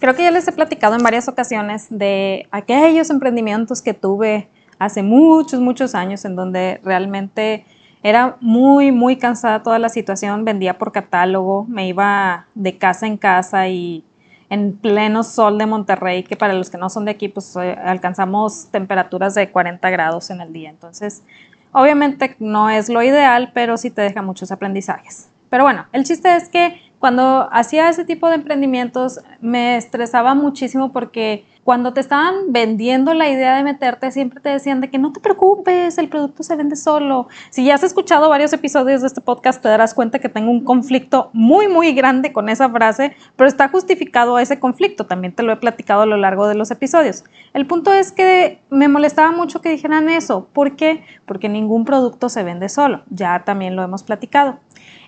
Creo que ya les he platicado en varias ocasiones de aquellos emprendimientos que tuve hace muchos, muchos años en donde realmente era muy, muy cansada toda la situación, vendía por catálogo, me iba de casa en casa y en pleno sol de Monterrey, que para los que no son de aquí, pues eh, alcanzamos temperaturas de 40 grados en el día. Entonces, obviamente no es lo ideal, pero sí te deja muchos aprendizajes. Pero bueno, el chiste es que cuando hacía ese tipo de emprendimientos me estresaba muchísimo porque cuando te estaban vendiendo la idea de meterte, siempre te decían de que no te preocupes, el producto se vende solo. Si ya has escuchado varios episodios de este podcast, te darás cuenta que tengo un conflicto muy, muy grande con esa frase, pero está justificado ese conflicto. También te lo he platicado a lo largo de los episodios. El punto es que me molestaba mucho que dijeran eso. ¿Por qué? Porque ningún producto se vende solo. Ya también lo hemos platicado.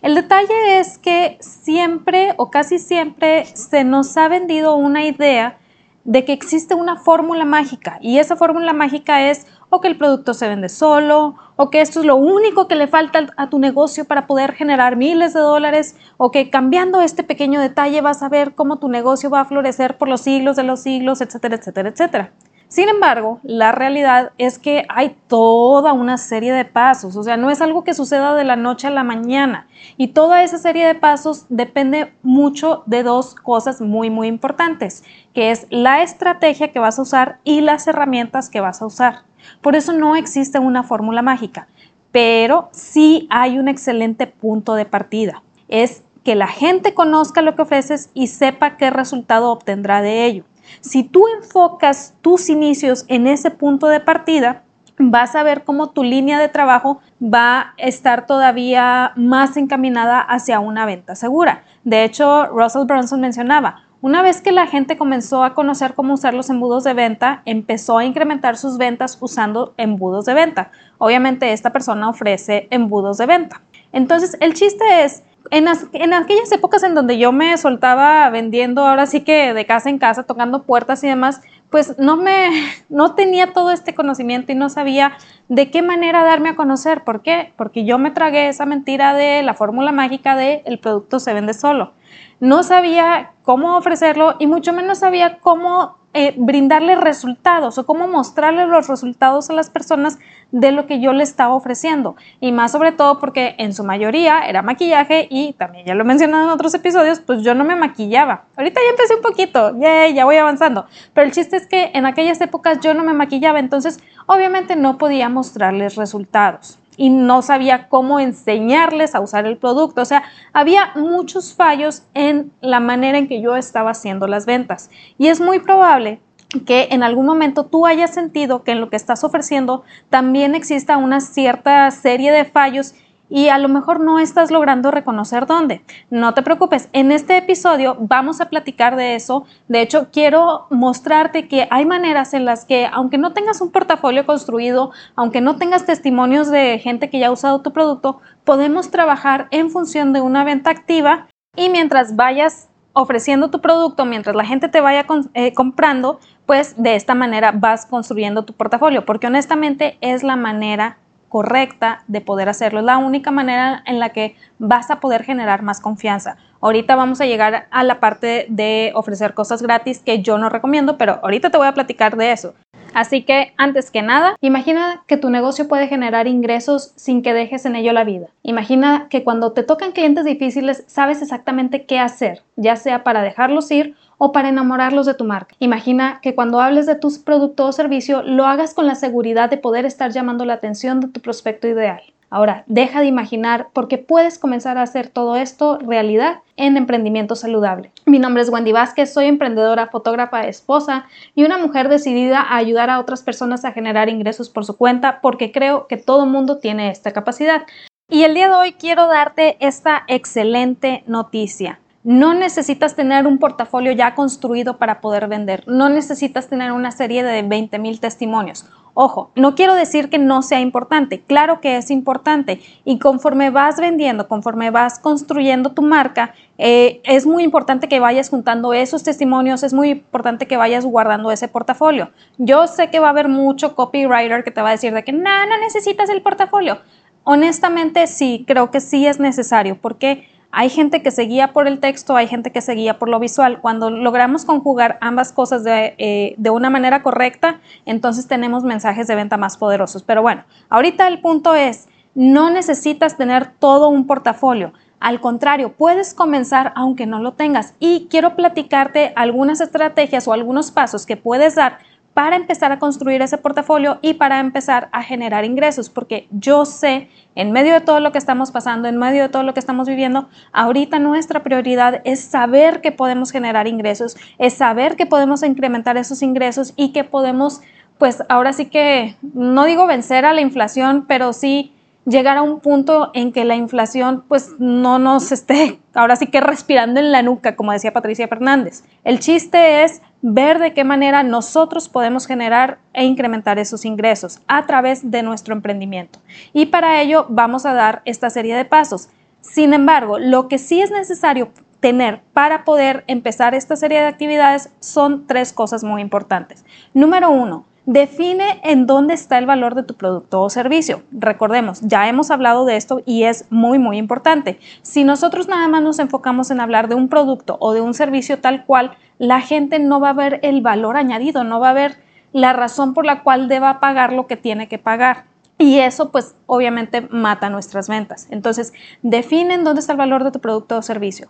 El detalle es que siempre o casi siempre se nos ha vendido una idea de que existe una fórmula mágica y esa fórmula mágica es o que el producto se vende solo, o que esto es lo único que le falta a tu negocio para poder generar miles de dólares, o que cambiando este pequeño detalle vas a ver cómo tu negocio va a florecer por los siglos de los siglos, etcétera, etcétera, etcétera. Sin embargo, la realidad es que hay toda una serie de pasos, o sea, no es algo que suceda de la noche a la mañana. Y toda esa serie de pasos depende mucho de dos cosas muy, muy importantes, que es la estrategia que vas a usar y las herramientas que vas a usar. Por eso no existe una fórmula mágica, pero sí hay un excelente punto de partida. Es que la gente conozca lo que ofreces y sepa qué resultado obtendrá de ello. Si tú enfocas tus inicios en ese punto de partida, vas a ver cómo tu línea de trabajo va a estar todavía más encaminada hacia una venta segura. De hecho, Russell Brunson mencionaba, una vez que la gente comenzó a conocer cómo usar los embudos de venta, empezó a incrementar sus ventas usando embudos de venta. Obviamente esta persona ofrece embudos de venta. Entonces, el chiste es en, aquellas épocas en donde yo me soltaba vendiendo, ahora sí que de casa en casa, tocando puertas y demás, pues no me, no tenía todo este conocimiento y no sabía de qué manera darme a conocer. ¿Por qué? Porque yo me tragué esa mentira de la fórmula mágica de el producto se vende solo. No sabía cómo ofrecerlo y mucho menos sabía cómo eh, brindarle resultados o cómo mostrarle los resultados a las personas de lo que yo le estaba ofreciendo. Y más sobre todo porque en su mayoría era maquillaje y también ya lo he mencionado en otros episodios, pues yo no me maquillaba. Ahorita ya empecé un poquito, ya, ya voy avanzando. Pero el chiste es que en aquellas épocas yo no me maquillaba, entonces obviamente no podía mostrarles resultados y no sabía cómo enseñarles a usar el producto. O sea, había muchos fallos en la manera en que yo estaba haciendo las ventas. Y es muy probable que en algún momento tú hayas sentido que en lo que estás ofreciendo también exista una cierta serie de fallos y a lo mejor no estás logrando reconocer dónde. No te preocupes, en este episodio vamos a platicar de eso. De hecho, quiero mostrarte que hay maneras en las que, aunque no tengas un portafolio construido, aunque no tengas testimonios de gente que ya ha usado tu producto, podemos trabajar en función de una venta activa y mientras vayas ofreciendo tu producto, mientras la gente te vaya eh, comprando, pues de esta manera vas construyendo tu portafolio, porque honestamente es la manera correcta de poder hacerlo. Es la única manera en la que vas a poder generar más confianza. Ahorita vamos a llegar a la parte de ofrecer cosas gratis que yo no recomiendo, pero ahorita te voy a platicar de eso. Así que, antes que nada, imagina que tu negocio puede generar ingresos sin que dejes en ello la vida. Imagina que cuando te tocan clientes difíciles sabes exactamente qué hacer, ya sea para dejarlos ir o para enamorarlos de tu marca. Imagina que cuando hables de tu producto o servicio lo hagas con la seguridad de poder estar llamando la atención de tu prospecto ideal. Ahora, deja de imaginar porque puedes comenzar a hacer todo esto realidad en emprendimiento saludable. Mi nombre es Wendy Vázquez, soy emprendedora, fotógrafa, esposa y una mujer decidida a ayudar a otras personas a generar ingresos por su cuenta porque creo que todo mundo tiene esta capacidad. Y el día de hoy quiero darte esta excelente noticia. No necesitas tener un portafolio ya construido para poder vender. No necesitas tener una serie de 20 mil testimonios. Ojo, no quiero decir que no sea importante. Claro que es importante. Y conforme vas vendiendo, conforme vas construyendo tu marca, eh, es muy importante que vayas juntando esos testimonios. Es muy importante que vayas guardando ese portafolio. Yo sé que va a haber mucho copywriter que te va a decir de que no, no necesitas el portafolio. Honestamente, sí, creo que sí es necesario porque Hay gente que se guía por el texto, hay gente que se guía por lo visual. Cuando logramos conjugar ambas cosas de, eh, de una manera correcta, entonces tenemos mensajes de venta más poderosos. Pero bueno, ahorita el punto es, no necesitas tener todo un portafolio. Al contrario, puedes comenzar aunque no lo tengas. Y quiero platicarte algunas estrategias o algunos pasos que puedes dar para empezar a construir ese portafolio y para empezar a generar ingresos, porque yo sé, en medio de todo lo que estamos pasando, en medio de todo lo que estamos viviendo, ahorita nuestra prioridad es saber que podemos generar ingresos, es saber que podemos incrementar esos ingresos y que podemos, pues ahora sí que, no digo vencer a la inflación, pero sí llegar a un punto en que la inflación pues no nos esté ahora sí que respirando en la nuca, como decía Patricia Fernández. El chiste es ver de qué manera nosotros podemos generar e incrementar esos ingresos a través de nuestro emprendimiento. Y para ello vamos a dar esta serie de pasos. Sin embargo, lo que sí es necesario tener para poder empezar esta serie de actividades son tres cosas muy importantes. Número uno, Define en dónde está el valor de tu producto o servicio. Recordemos, ya hemos hablado de esto y es muy, muy importante. Si nosotros nada más nos enfocamos en hablar de un producto o de un servicio tal cual, la gente no va a ver el valor añadido, no va a ver la razón por la cual deba pagar lo que tiene que pagar. Y eso pues obviamente mata nuestras ventas. Entonces, define en dónde está el valor de tu producto o servicio.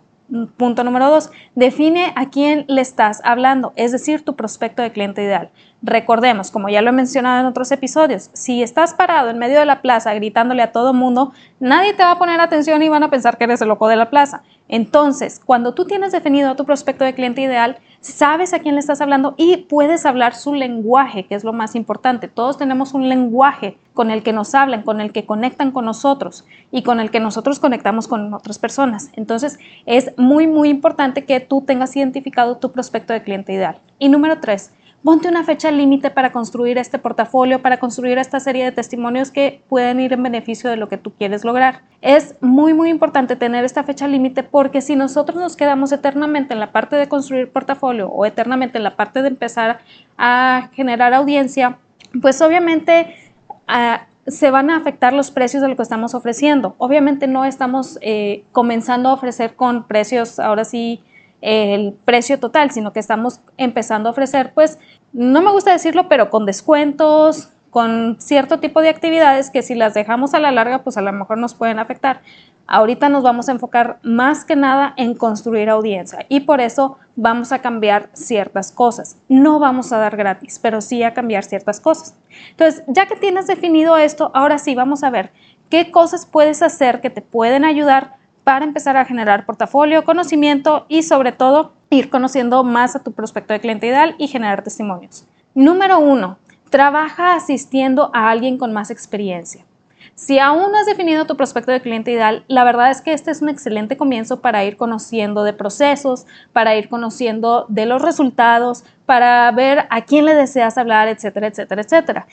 Punto número dos, define a quién le estás hablando, es decir, tu prospecto de cliente ideal. Recordemos, como ya lo he mencionado en otros episodios, si estás parado en medio de la plaza gritándole a todo mundo, nadie te va a poner atención y van a pensar que eres el loco de la plaza. Entonces, cuando tú tienes definido a tu prospecto de cliente ideal, sabes a quién le estás hablando y puedes hablar su lenguaje, que es lo más importante. Todos tenemos un lenguaje con el que nos hablan, con el que conectan con nosotros y con el que nosotros conectamos con otras personas. Entonces, es muy, muy importante que tú tengas identificado tu prospecto de cliente ideal. Y número tres, ponte una fecha límite para construir este portafolio, para construir esta serie de testimonios que pueden ir en beneficio de lo que tú quieres lograr. Es muy, muy importante tener esta fecha límite porque si nosotros nos quedamos eternamente en la parte de construir portafolio o eternamente en la parte de empezar a generar audiencia, pues obviamente... Ah, se van a afectar los precios de lo que estamos ofreciendo. Obviamente no estamos eh, comenzando a ofrecer con precios ahora sí el precio total, sino que estamos empezando a ofrecer, pues, no me gusta decirlo, pero con descuentos, con cierto tipo de actividades que si las dejamos a la larga, pues a lo mejor nos pueden afectar. Ahorita nos vamos a enfocar más que nada en construir audiencia y por eso vamos a cambiar ciertas cosas. No vamos a dar gratis, pero sí a cambiar ciertas cosas. Entonces, ya que tienes definido esto, ahora sí vamos a ver qué cosas puedes hacer que te pueden ayudar para empezar a generar portafolio, conocimiento y sobre todo ir conociendo más a tu prospecto de cliente ideal y generar testimonios. Número uno, trabaja asistiendo a alguien con más experiencia. Si aún no has definido tu prospecto de cliente ideal, la verdad es que este es un excelente comienzo para ir conociendo de procesos, para ir conociendo de los resultados, para ver a quién le deseas hablar, etcétera, etcétera, etcétera.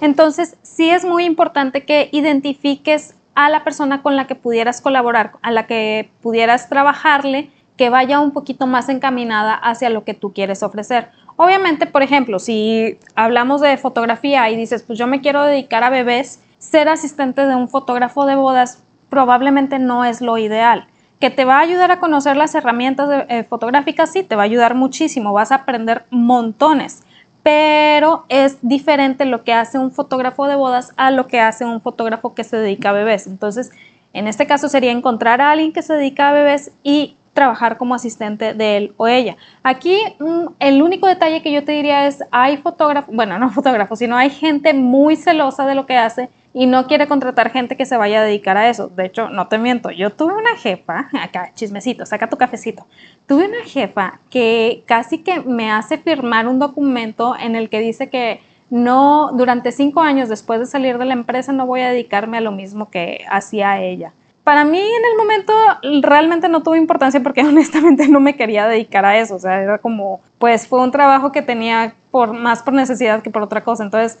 Entonces, sí es muy importante que identifiques a la persona con la que pudieras colaborar, a la que pudieras trabajarle, que vaya un poquito más encaminada hacia lo que tú quieres ofrecer. Obviamente, por ejemplo, si hablamos de fotografía y dices, pues yo me quiero dedicar a bebés, ser asistente de un fotógrafo de bodas probablemente no es lo ideal. Que te va a ayudar a conocer las herramientas eh, fotográficas, sí, te va a ayudar muchísimo, vas a aprender montones pero es diferente lo que hace un fotógrafo de bodas a lo que hace un fotógrafo que se dedica a bebés. Entonces, en este caso sería encontrar a alguien que se dedica a bebés y trabajar como asistente de él o ella. Aquí mm, el único detalle que yo te diría es, hay fotógrafos, bueno, no fotógrafos, sino hay gente muy celosa de lo que hace y no quiere contratar gente que se vaya a dedicar a eso. De hecho, no te miento, yo tuve una jefa, acá, chismecito, saca tu cafecito. Tuve una jefa que casi que me hace firmar un documento en el que dice que no, durante cinco años después de salir de la empresa no voy a dedicarme a lo mismo que hacía ella. Para mí en el momento realmente no tuvo importancia porque honestamente no me quería dedicar a eso, o sea, era como, pues fue un trabajo que tenía por, más por necesidad que por otra cosa, entonces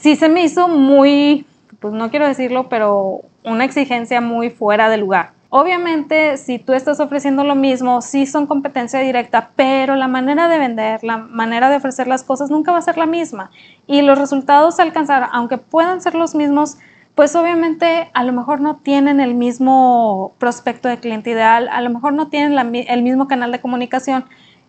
sí se me hizo muy pues no quiero decirlo, pero una exigencia muy fuera de lugar. Obviamente, si tú estás ofreciendo lo mismo, sí son competencia directa, pero la manera de vender, la manera de ofrecer las cosas nunca va a ser la misma. Y los resultados a alcanzar, aunque puedan ser los mismos, pues obviamente a lo mejor no tienen el mismo prospecto de cliente ideal, a lo mejor no tienen el mismo canal de comunicación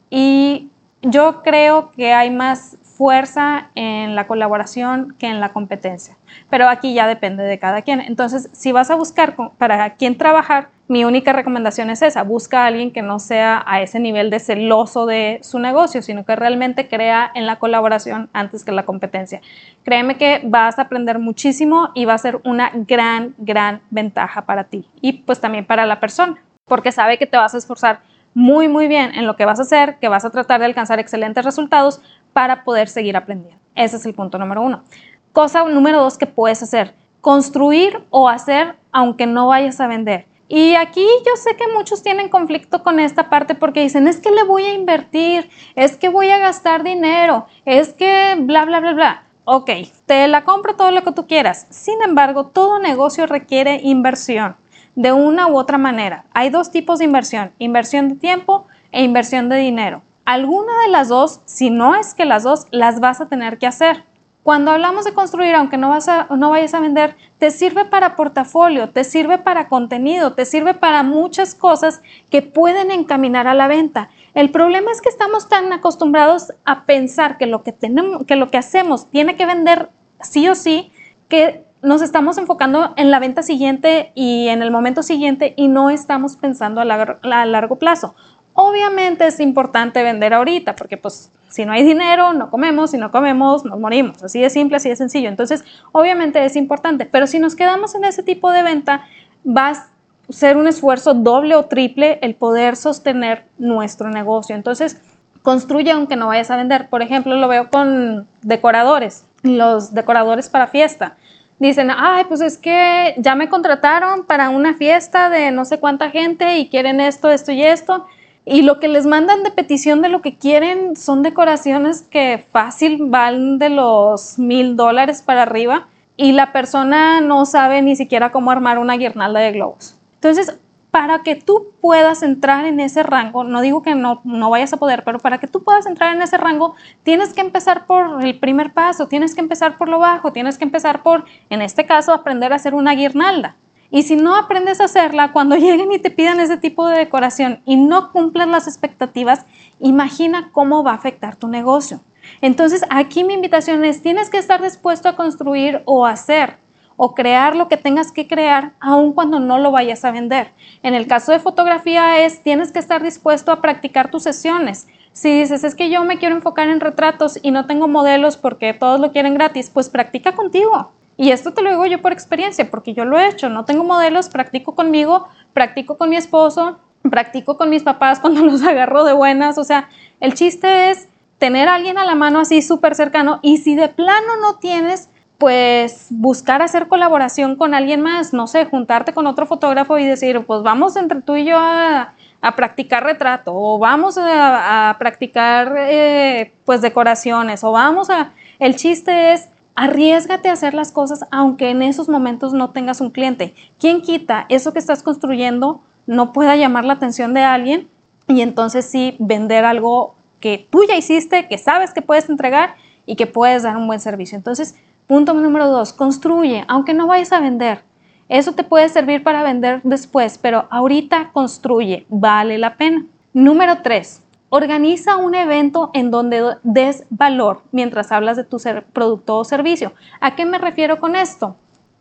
y yo creo que hay más fuerza en la colaboración que en la competencia. Pero aquí ya depende de cada quien. Entonces, si vas a buscar para quién trabajar, mi única recomendación es esa, busca a alguien que no sea a ese nivel de celoso de su negocio, sino que realmente crea en la colaboración antes que la competencia. Créeme que vas a aprender muchísimo y va a ser una gran, gran ventaja para ti y pues también para la persona, porque sabe que te vas a esforzar muy, muy bien en lo que vas a hacer, que vas a tratar de alcanzar excelentes resultados para poder seguir aprendiendo. Ese es el punto número uno. Cosa número dos que puedes hacer, construir o hacer aunque no vayas a vender. Y aquí yo sé que muchos tienen conflicto con esta parte porque dicen, es que le voy a invertir, es que voy a gastar dinero, es que bla, bla, bla, bla. Ok, te la compro todo lo que tú quieras. Sin embargo, todo negocio requiere inversión de una u otra manera. Hay dos tipos de inversión, inversión de tiempo e inversión de dinero. Alguna de las dos, si no es que las dos, las vas a tener que hacer. Cuando hablamos de construir, aunque no, vas a, vayas a vender, te sirve para portafolio, te sirve para contenido, te sirve para muchas cosas que pueden encaminar a la venta. El problema es que estamos tan acostumbrados a pensar que lo que, hacemos tiene que vender sí o sí, que nos estamos enfocando en la venta siguiente y en el momento siguiente y no estamos pensando a largo plazo. Obviamente es importante vender ahorita porque pues si no hay dinero, no comemos, si no comemos, nos morimos. Así de simple, así de sencillo. Entonces, obviamente es importante, pero si nos quedamos en ese tipo de venta, va a ser un esfuerzo doble o triple el poder sostener nuestro negocio. Entonces, construye aunque no vayas a vender. Por ejemplo, lo veo con decoradores, los decoradores para fiesta. Dicen, ay, pues es que ya me contrataron para una fiesta de no sé cuánta gente y quieren esto, esto y esto y lo que les mandan de petición de lo que quieren son decoraciones que fácil van de los mil dólares para arriba y la persona no sabe ni siquiera cómo armar una guirnalda de globos. Entonces, para que tú puedas entrar en ese rango, no digo que no, no vayas a poder, pero para que tú puedas entrar en ese rango, tienes que empezar por el primer paso, tienes que empezar por lo bajo, tienes que empezar por, en este caso, aprender a hacer una guirnalda. Y si no aprendes a hacerla, cuando lleguen y te pidan ese tipo de decoración y no cumplen las expectativas, imagina cómo va a afectar tu negocio. Entonces, aquí mi invitación es, tienes que estar dispuesto a construir o hacer o crear lo que tengas que crear, aun cuando no lo vayas a vender. En el caso de fotografía es, tienes que estar dispuesto a practicar tus sesiones. Si dices, es que yo me quiero enfocar en retratos y no tengo modelos porque todos lo quieren gratis, pues practica contigo. Y esto te lo digo yo por experiencia, porque yo lo he hecho. No tengo modelos, practico conmigo, practico con mi esposo, practico con mis papás cuando los agarro de buenas. O sea, el chiste es tener a alguien a la mano así súper cercano y si de plano no tienes, pues buscar hacer colaboración con alguien más, no sé, juntarte con otro fotógrafo y decir, pues vamos entre tú y yo a, practicar retrato o vamos a, practicar eh, pues decoraciones o vamos a... El chiste es Arriesgate a hacer las cosas aunque en esos momentos no tengas un cliente. ¿Quién quita eso que estás construyendo no pueda llamar la atención de alguien y entonces sí vender algo que tú ya hiciste, que sabes que puedes entregar y que puedes dar un buen servicio? Entonces, punto número dos, construye, aunque no vayas a vender. Eso te puede servir para vender después, pero ahorita construye, vale la pena. Número tres, Organiza un evento en donde des valor mientras hablas de tu producto o servicio. ¿A qué me refiero con esto?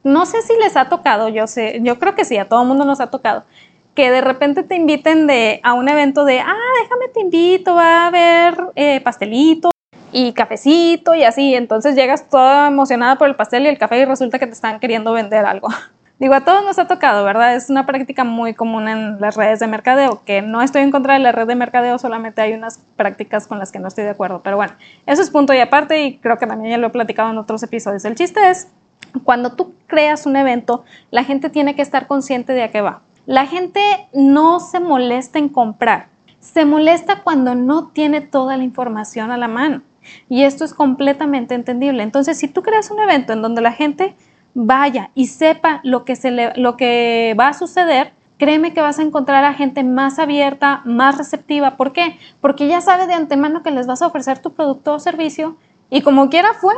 No sé si les ha tocado, yo sé, yo creo que sí, a todo el mundo nos ha tocado, que de repente te inviten a un evento de, ah, déjame te invito, va a haber eh, pastelito y cafecito y así. Entonces llegas toda emocionada por el pastel y el café y resulta que te están queriendo vender algo. Digo, a todos nos ha tocado, ¿verdad? Es una práctica muy común en las redes de mercadeo, que no estoy en contra de la red de mercadeo, solamente hay unas prácticas con las que no estoy de acuerdo. Pero bueno, eso es punto y aparte y creo que también ya lo he platicado en otros episodios. El chiste es, cuando tú creas un evento, la gente tiene que estar consciente de a qué va. La gente no se molesta en comprar, se molesta cuando no tiene toda la información a la mano. Y esto es completamente entendible. Entonces, si tú creas un evento en donde la gente vaya y sepa lo que, se le, lo que va a suceder, créeme que vas a encontrar a gente más abierta, más receptiva. ¿Por qué? Porque ya sabe de antemano que les vas a ofrecer tu producto o servicio y como quiera fue.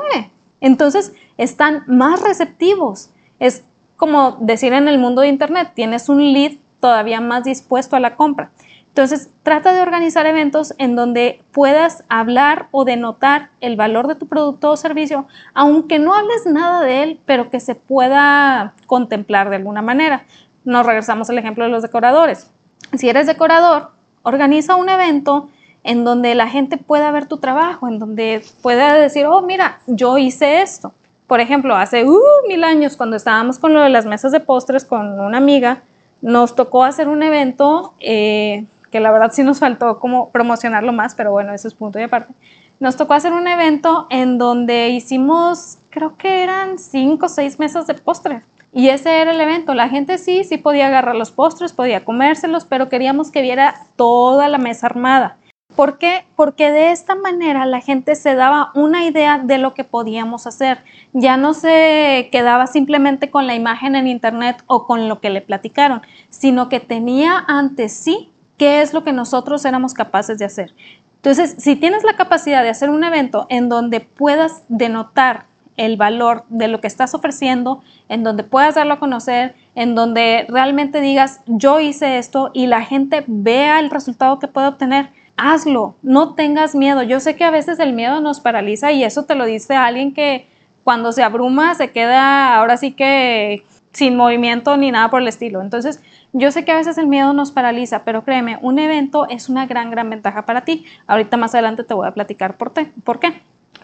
Entonces están más receptivos. Es como decir en el mundo de Internet, tienes un lead todavía más dispuesto a la compra. Entonces, trata de organizar eventos en donde puedas hablar o denotar el valor de tu producto o servicio, aunque no hables nada de él, pero que se pueda contemplar de alguna manera. Nos regresamos al ejemplo de los decoradores. Si eres decorador, organiza un evento en donde la gente pueda ver tu trabajo, en donde pueda decir, oh, mira, yo hice esto. Por ejemplo, hace uh, mil años, cuando estábamos con lo de las mesas de postres con una amiga, nos tocó hacer un evento eh, que la verdad sí nos faltó como promocionarlo más, pero bueno, eso es punto y aparte. Nos tocó hacer un evento en donde hicimos, creo que eran cinco o seis mesas de postres. Y ese era el evento. La gente sí, sí podía agarrar los postres, podía comérselos, pero queríamos que viera toda la mesa armada. ¿Por qué? Porque de esta manera la gente se daba una idea de lo que podíamos hacer. Ya no se quedaba simplemente con la imagen en internet o con lo que le platicaron, sino que tenía ante sí qué es lo que nosotros éramos capaces de hacer. Entonces, si tienes la capacidad de hacer un evento en donde puedas denotar el valor de lo que estás ofreciendo, en donde puedas darlo a conocer, en donde realmente digas, yo hice esto y la gente vea el resultado que puede obtener, hazlo, no tengas miedo. Yo sé que a veces el miedo nos paraliza y eso te lo dice alguien que cuando se abruma se queda ahora sí que sin movimiento ni nada por el estilo. Entonces, yo sé que a veces el miedo nos paraliza, pero créeme, un evento es una gran, gran ventaja para ti. Ahorita más adelante te voy a platicar por, por qué.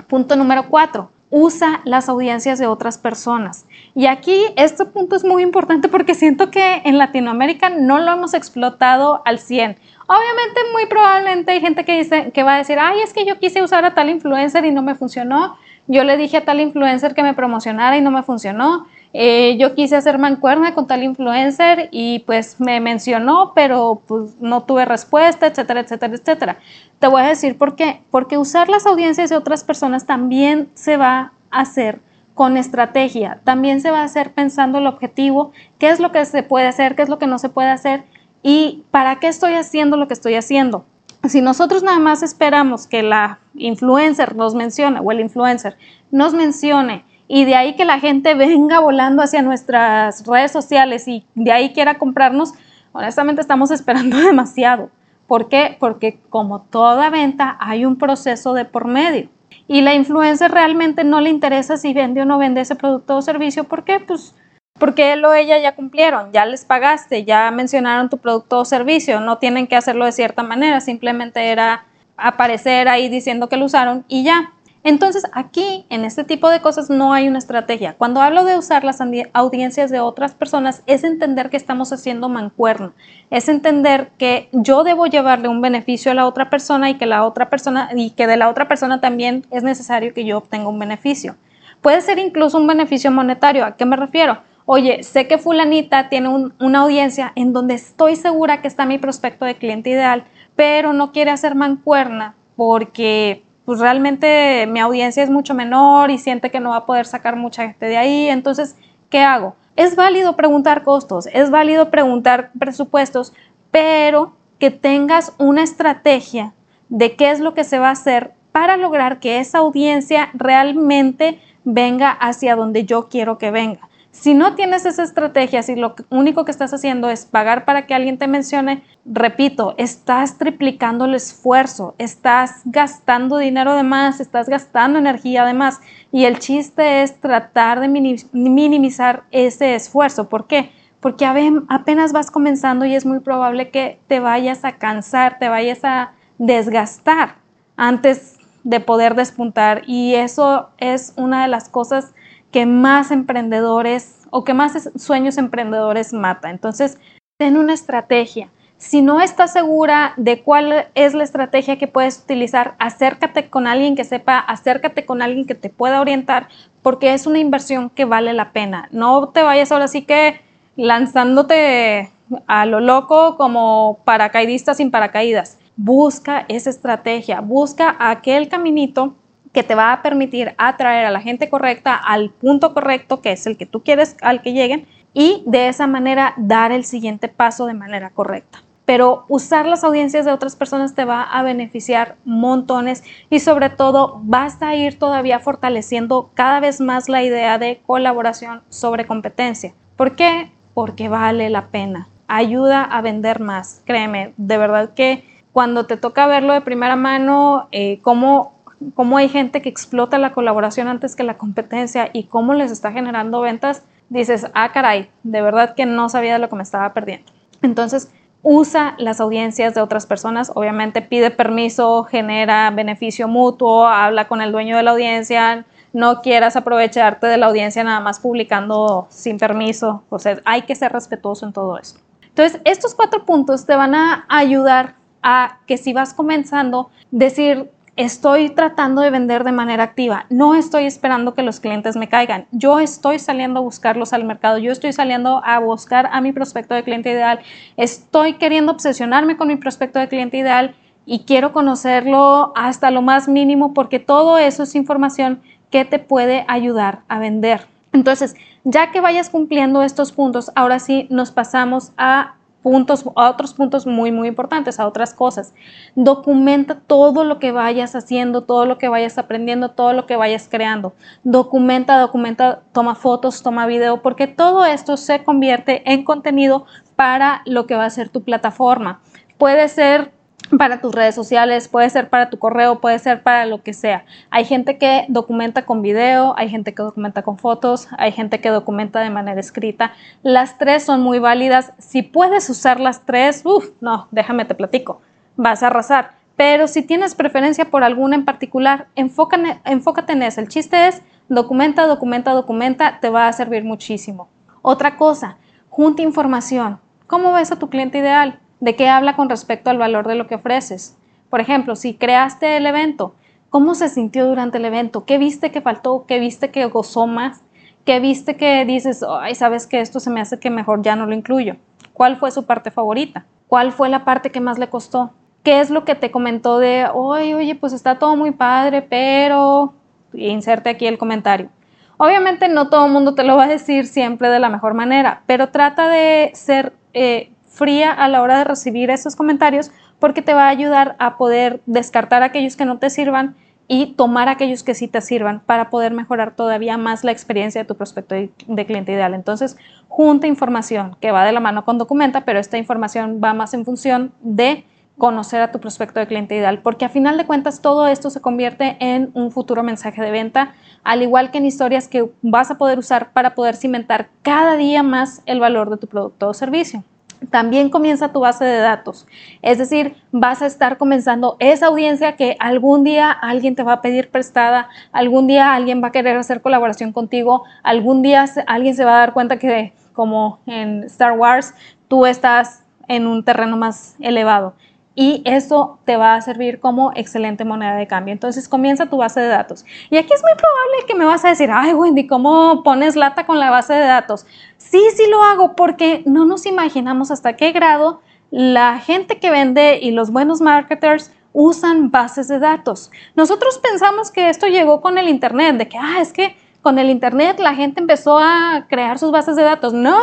Punto número cuatro, usa las audiencias de otras personas. Y aquí este punto es muy importante porque siento que en Latinoamérica no lo hemos explotado al 100. Obviamente, muy probablemente hay gente que, dice, que va a decir, ay, es que yo quise usar a tal influencer y no me funcionó. Yo le dije a tal influencer que me promocionara y no me funcionó. Eh, yo quise hacer mancuerna con tal influencer y pues me mencionó, pero pues no tuve respuesta, etcétera, etcétera, etcétera. Te voy a decir por qué. Porque usar las audiencias de otras personas también se va a hacer con estrategia, también se va a hacer pensando el objetivo, qué es lo que se puede hacer, qué es lo que no se puede hacer y para qué estoy haciendo lo que estoy haciendo. Si nosotros nada más esperamos que la influencer nos mencione o el influencer nos mencione y de ahí que la gente venga volando hacia nuestras redes sociales y de ahí quiera comprarnos, honestamente estamos esperando demasiado. ¿Por qué? Porque como toda venta hay un proceso de por medio. Y la influencer realmente no le interesa si vende o no vende ese producto o servicio. ¿Por qué? Pues porque él o ella ya cumplieron, ya les pagaste, ya mencionaron tu producto o servicio, no tienen que hacerlo de cierta manera, simplemente era aparecer ahí diciendo que lo usaron y ya. Entonces, aquí, en este tipo de cosas, no hay una estrategia. Cuando hablo de usar las audiencias de otras personas, es entender que estamos haciendo mancuerno. Es entender que yo debo llevarle un beneficio a la otra persona y que la otra persona, y que de la otra persona también es necesario que yo obtenga un beneficio. Puede ser incluso un beneficio monetario. ¿A qué me refiero? Oye, sé que fulanita tiene una audiencia en donde estoy segura que está mi prospecto de cliente ideal, pero no quiere hacer mancuerna porque pues realmente mi audiencia es mucho menor y siente que no va a poder sacar mucha gente de ahí. Entonces, ¿qué hago? Es válido preguntar costos, es válido preguntar presupuestos, pero que tengas una estrategia de qué es lo que se va a hacer para lograr que esa audiencia realmente venga hacia donde yo quiero que venga. Si no tienes esa estrategia, si lo único que estás haciendo es pagar para que alguien te mencione, repito, estás triplicando el esfuerzo, estás gastando dinero de más, estás gastando energía de más. Y el chiste es tratar de minimizar ese esfuerzo. ¿Por qué? Porque apenas vas comenzando y es muy probable que te vayas a cansar, te vayas a desgastar antes de poder despuntar. Y eso es una de las cosas que más emprendedores o que más sueños emprendedores mata. Entonces, ten una estrategia. Si no estás segura de cuál es la estrategia que puedes utilizar, acércate con alguien que sepa, acércate con alguien que te pueda orientar, porque es una inversión que vale la pena. No te vayas ahora sí que lanzándote a lo loco como paracaidista sin paracaídas. Busca esa estrategia, busca aquel caminito que te va a permitir atraer a la gente correcta al punto correcto, que es el que tú quieres al que lleguen, y de esa manera dar el siguiente paso de manera correcta. Pero usar las audiencias de otras personas te va a beneficiar montones y sobre todo vas a ir todavía fortaleciendo cada vez más la idea de colaboración sobre competencia. ¿Por qué? Porque vale la pena. Ayuda a vender más. Créeme, de verdad que cuando te toca verlo de primera mano, eh, cómo, cómo hay gente que explota la colaboración antes que la competencia y cómo les está generando ventas, dices, ah, caray, de verdad que no sabía de lo que me estaba perdiendo. Entonces, usa las audiencias de otras personas, obviamente pide permiso, genera beneficio mutuo, habla con el dueño de la audiencia, no quieras aprovecharte de la audiencia nada más publicando sin permiso, o sea, hay que ser respetuoso en todo eso. Entonces, estos cuatro puntos te van a ayudar a que si vas comenzando, decir, estoy tratando de vender de manera activa, no estoy esperando que los clientes me caigan, yo estoy saliendo a buscarlos al mercado, yo estoy saliendo a buscar a mi prospecto de cliente ideal, estoy queriendo obsesionarme con mi prospecto de cliente ideal y quiero conocerlo hasta lo más mínimo porque todo eso es información que te puede ayudar a vender. Entonces, ya que vayas cumpliendo estos puntos, ahora sí nos pasamos a puntos, a otros puntos muy, muy importantes, a otras cosas. Documenta todo lo que vayas haciendo, todo lo que vayas aprendiendo, todo lo que vayas creando. Documenta, documenta, toma fotos, toma video, porque todo esto se convierte en contenido para lo que va a ser tu plataforma. Puede ser para tus redes sociales, puede ser para tu correo, puede ser para lo que sea. Hay gente que documenta con video, hay gente que documenta con fotos, hay gente que documenta de manera escrita. Las tres son muy válidas. Si puedes usar las tres, uff, no, déjame te platico, vas a arrasar. Pero si tienes preferencia por alguna en particular, enfócate, en eso. El chiste es documenta, documenta, documenta, te va a servir muchísimo. Otra cosa, junta información. ¿Cómo ves a tu cliente ideal? De qué habla con respecto al valor de lo que ofreces. Por ejemplo, si creaste el evento, ¿cómo se sintió durante el evento? ¿Qué viste que faltó? ¿Qué viste que gozó más? ¿Qué viste que dices, ay, sabes que esto se me hace que mejor ya no lo incluyo? ¿Cuál fue su parte favorita? ¿Cuál fue la parte que más le costó? ¿Qué es lo que te comentó de, oye, oye, pues está todo muy padre, pero... inserte aquí el comentario. Obviamente no todo el mundo te lo va a decir siempre de la mejor manera, pero trata de ser eh, fría a la hora de recibir esos comentarios porque te va a ayudar a poder descartar aquellos que no te sirvan y tomar aquellos que sí te sirvan para poder mejorar todavía más la experiencia de tu prospecto de cliente ideal. Entonces, junta información que va de la mano con documenta, pero esta información va más en función de conocer a tu prospecto de cliente ideal, porque a final de cuentas todo esto se convierte en un futuro mensaje de venta, al igual que en historias que vas a poder usar para poder cimentar cada día más el valor de tu producto o servicio también comienza tu base de datos. Es decir, vas a estar comenzando esa audiencia que algún día alguien te va a pedir prestada, algún día alguien va a querer hacer colaboración contigo, algún día alguien se va a dar cuenta que como en Star Wars, tú estás en un terreno más elevado y eso te va a servir como excelente moneda de cambio. Entonces comienza tu base de datos. Y aquí es muy probable que me vas a decir, ay Wendy, ¿cómo pones lata con la base de datos? Sí, sí lo hago porque no nos imaginamos hasta qué grado la gente que vende y los buenos marketers usan bases de datos. Nosotros pensamos que esto llegó con el Internet, de que, ah, es que con el Internet la gente empezó a crear sus bases de datos. No,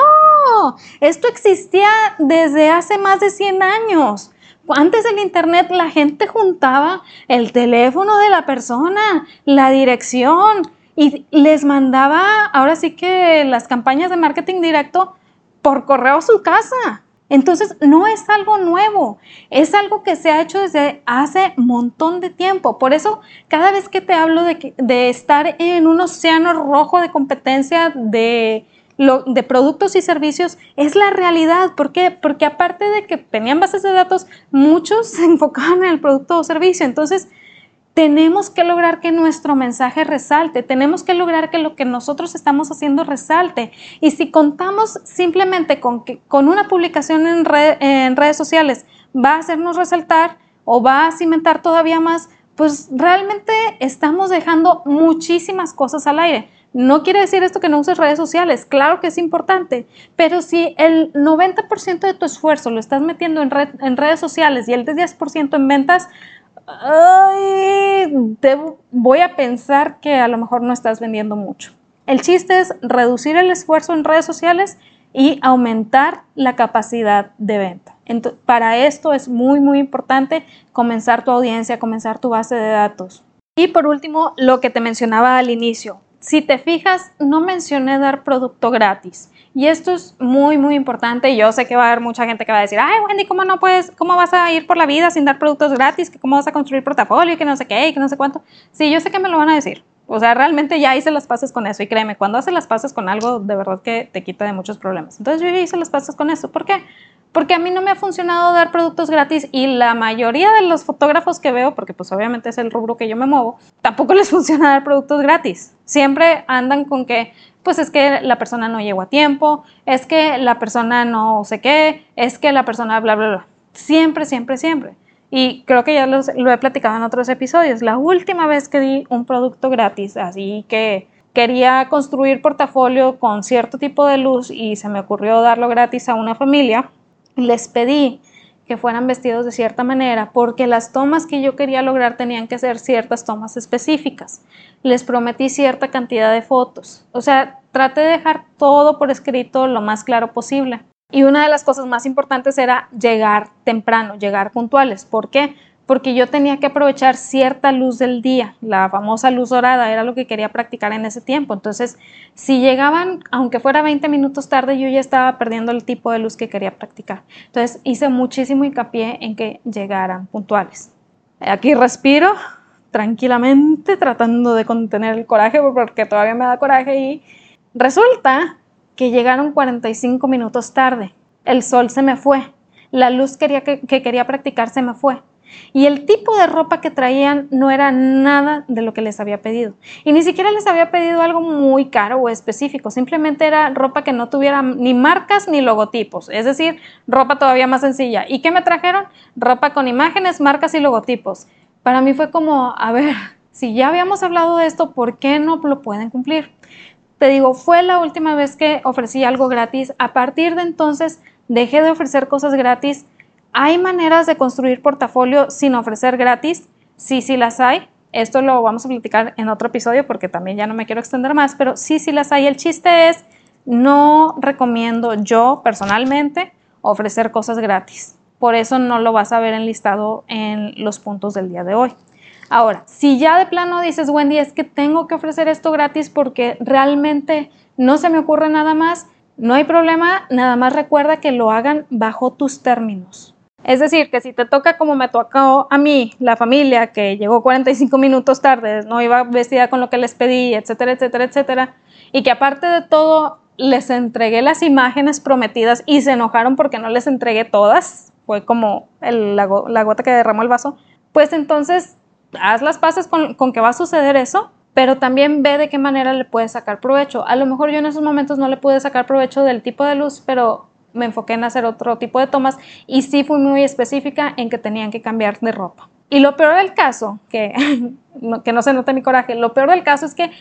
esto existía desde hace más de 100 años. Antes del Internet la gente juntaba el teléfono de la persona, la dirección y les mandaba ahora sí que las campañas de marketing directo por correo a su casa. Entonces, no es algo nuevo, es algo que se ha hecho desde hace montón de tiempo. Por eso, cada vez que te hablo de, de estar en un océano rojo de competencia, de de productos y servicios es la realidad. ¿Por qué? Porque aparte de que tenían bases de datos, muchos se enfocaban en el producto o servicio. Entonces, tenemos que lograr que nuestro mensaje resalte, tenemos que lograr que lo que nosotros estamos haciendo resalte. Y si contamos simplemente con, con una publicación en, en redes sociales va a hacernos resaltar o va a cimentar todavía más, pues realmente estamos dejando muchísimas cosas al aire. No quiere decir esto que no uses redes sociales, claro que es importante, pero si el 90% de tu esfuerzo lo estás metiendo en, redes sociales y el 10% en ventas, voy a pensar que a lo mejor no estás vendiendo mucho. El chiste es reducir el esfuerzo en redes sociales y aumentar la capacidad de venta. para esto es muy, muy importante comenzar tu audiencia, comenzar tu base de datos. Y por último, lo que te mencionaba al inicio. Si te fijas, no mencioné dar producto gratis. Y esto es muy, muy importante. Yo sé que va a haber mucha gente que va a decir, ay, Wendy, ¿cómo no puedes, cómo vas a ir por la vida sin dar productos gratis? ¿Cómo vas a construir portafolio? Y que no sé qué, y que no sé cuánto. Sí, yo sé que me lo van a decir. O sea, realmente ya hice las pases con eso y créeme, cuando haces las pases con algo, de verdad que te quita de muchos problemas. Entonces yo ya hice las pases con eso. ¿Por qué? Porque a mí no me ha funcionado dar productos gratis y la mayoría de los fotógrafos que veo, porque pues obviamente es el rubro que yo me muevo, tampoco les funciona dar productos gratis. Siempre andan con que, pues es que la persona no llegó a tiempo, es que la persona no sé qué, es que la persona bla, bla, bla. Siempre, siempre, siempre. Y creo que ya lo he platicado en otros episodios. La última vez que di un producto gratis, así que quería construir portafolio con cierto tipo de luz y se me ocurrió darlo gratis a una familia, les pedí que fueran vestidos de cierta manera porque las tomas que yo quería lograr tenían que ser ciertas tomas específicas. Les prometí cierta cantidad de fotos. O sea, traté de dejar todo por escrito lo más claro posible. Y una de las cosas más importantes era llegar temprano, llegar puntuales. ¿Por qué? Porque yo tenía que aprovechar cierta luz del día, la famosa luz dorada, era lo que quería practicar en ese tiempo. Entonces, si llegaban, aunque fuera 20 minutos tarde, yo ya estaba perdiendo el tipo de luz que quería practicar. Entonces, hice muchísimo hincapié en que llegaran puntuales. Aquí respiro tranquilamente, tratando de contener el coraje, porque todavía me da coraje y resulta que llegaron 45 minutos tarde. El sol se me fue. La luz quería que, quería practicar se me fue. Y el tipo de ropa que traían no era nada de lo que les había pedido. Y ni siquiera les había pedido algo muy caro o específico. Simplemente era ropa que no tuviera ni marcas ni logotipos. Es decir, ropa todavía más sencilla. ¿Y qué me trajeron? Ropa con imágenes, marcas y logotipos. Para mí fue como, a ver, si ya habíamos hablado de esto, ¿por qué no lo pueden cumplir? Te digo, fue la última vez que ofrecí algo gratis. A partir de entonces dejé de ofrecer cosas gratis. ¿Hay maneras de construir portafolio sin ofrecer gratis? Sí, sí las hay. Esto lo vamos a platicar en otro episodio porque también ya no me quiero extender más, pero sí, sí las hay. El chiste es, no recomiendo yo personalmente ofrecer cosas gratis. Por eso no lo vas a ver enlistado en los puntos del día de hoy. Ahora, si ya de plano dices, Wendy, es que tengo que ofrecer esto gratis porque realmente no se me ocurre nada más, no hay problema, nada más recuerda que lo hagan bajo tus términos. Es decir, que si te toca como me tocó a mí, la familia, que llegó 45 minutos tarde, no iba vestida con lo que les pedí, etcétera, etcétera, etcétera, y que aparte de todo les entregué las imágenes prometidas y se enojaron porque no les entregué todas, fue como la gota que derramó el vaso, pues entonces haz las paces con, que va a suceder eso, pero también ve de qué manera le puedes sacar provecho. A lo mejor yo en esos momentos no le pude sacar provecho del tipo de luz, pero me enfoqué en hacer otro tipo de tomas y sí fui muy específica en que tenían que cambiar de ropa. Y lo peor del caso, que, que no se note mi coraje, lo peor del caso es que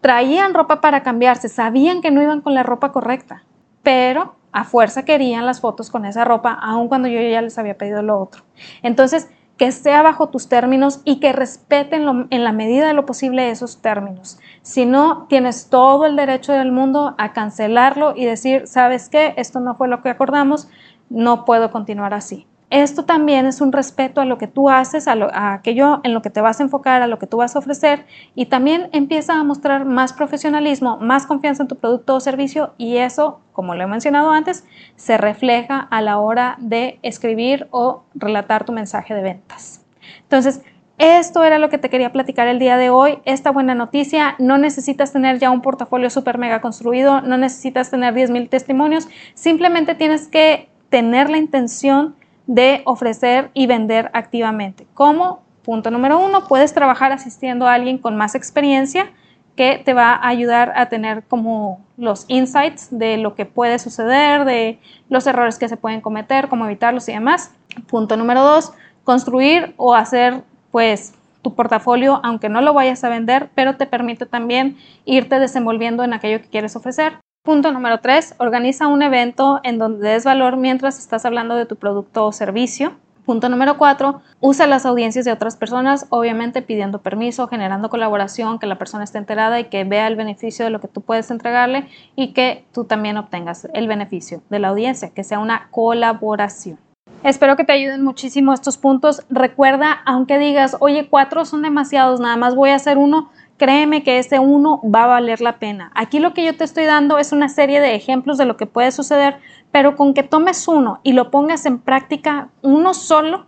traían ropa para cambiarse, sabían que no iban con la ropa correcta, pero a fuerza querían las fotos con esa ropa, aun cuando yo ya les había pedido lo otro. Entonces, que sea bajo tus términos y que respeten en la medida de lo posible esos términos. Si no, tienes todo el derecho del mundo a cancelarlo y decir, ¿sabes qué? Esto no fue lo que acordamos, no puedo continuar así. Esto también es un respeto a lo que tú haces, a, aquello en lo que te vas a enfocar, a lo que tú vas a ofrecer y también empieza a mostrar más profesionalismo, más confianza en tu producto o servicio y eso, como lo he mencionado antes, se refleja a la hora de escribir o relatar tu mensaje de ventas. Entonces, esto era lo que te quería platicar el día de hoy. Esta buena noticia, no necesitas tener ya un portafolio súper mega construido, no necesitas tener 10.000 testimonios, simplemente tienes que tener la intención de ofrecer y vender activamente. ¿Cómo? Punto número uno, puedes trabajar asistiendo a alguien con más experiencia que te va a ayudar a tener como los insights de lo que puede suceder, de los errores que se pueden cometer, cómo evitarlos y demás. Punto número dos, construir o hacer pues tu portafolio, aunque no lo vayas a vender, pero te permite también irte desenvolviendo en aquello que quieres ofrecer. Punto número tres, organiza un evento en donde des valor mientras estás hablando de tu producto o servicio. Punto número cuatro, usa las audiencias de otras personas, obviamente pidiendo permiso, generando colaboración, que la persona esté enterada y que vea el beneficio de lo que tú puedes entregarle y que tú también obtengas el beneficio de la audiencia, que sea una colaboración. Espero que te ayuden muchísimo estos puntos. Recuerda, aunque digas, oye, cuatro son demasiados, nada más voy a hacer uno, créeme que ese uno va a valer la pena. Aquí lo que yo te estoy dando es una serie de ejemplos de lo que puede suceder, pero con que tomes uno y lo pongas en práctica uno solo,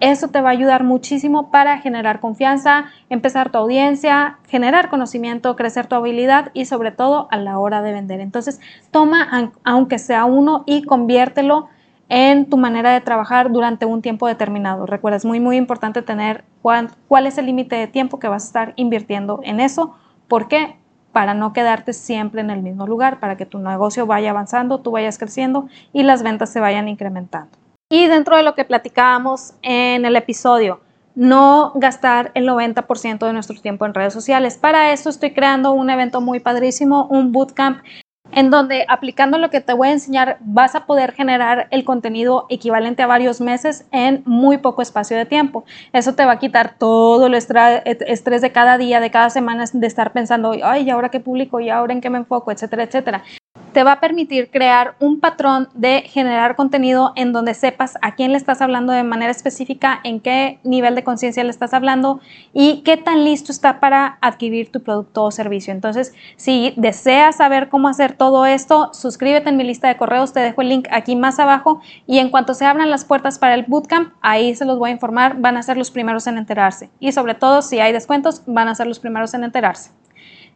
eso te va a ayudar muchísimo para generar confianza, empezar tu audiencia, generar conocimiento, crecer tu habilidad y sobre todo a la hora de vender. Entonces, toma aunque sea uno y conviértelo en tu manera de trabajar durante un tiempo determinado. Recuerda, es muy, muy importante tener cuál, cuál es el límite de tiempo que vas a estar invirtiendo en eso. ¿Por qué? Para no quedarte siempre en el mismo lugar, para que tu negocio vaya avanzando, tú vayas creciendo y las ventas se vayan incrementando. Y dentro de lo que platicábamos en el episodio, no gastar el 90% de nuestro tiempo en redes sociales. Para eso estoy creando un evento muy padrísimo, un bootcamp en donde aplicando lo que te voy a enseñar vas a poder generar el contenido equivalente a varios meses en muy poco espacio de tiempo. Eso te va a quitar todo el estrés de cada día, de cada semana, de estar pensando, ay, ¿y ahora qué publico? ¿Y ahora en qué me enfoco? Etcétera, etcétera te va a permitir crear un patrón de generar contenido en donde sepas a quién le estás hablando de manera específica, en qué nivel de conciencia le estás hablando y qué tan listo está para adquirir tu producto o servicio. Entonces, si deseas saber cómo hacer todo esto, suscríbete en mi lista de correos, te dejo el link aquí más abajo y en cuanto se abran las puertas para el bootcamp, ahí se los voy a informar, van a ser los primeros en enterarse. Y sobre todo, si hay descuentos, van a ser los primeros en enterarse.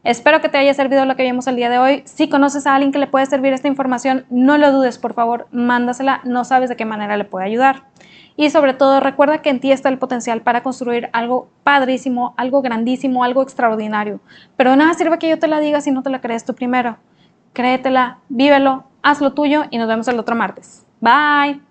Espero que te haya servido lo que vimos el día de hoy. Si conoces a alguien que le puede servir esta información, no lo dudes, por favor, mándasela, no sabes de qué manera le puede ayudar. Y sobre todo, recuerda que en ti está el potencial para construir algo padrísimo, algo grandísimo, algo extraordinario. Pero nada sirve que yo te la diga si no te la crees tú primero. Créetela, vívelo, haz lo tuyo y nos vemos el otro martes. Bye.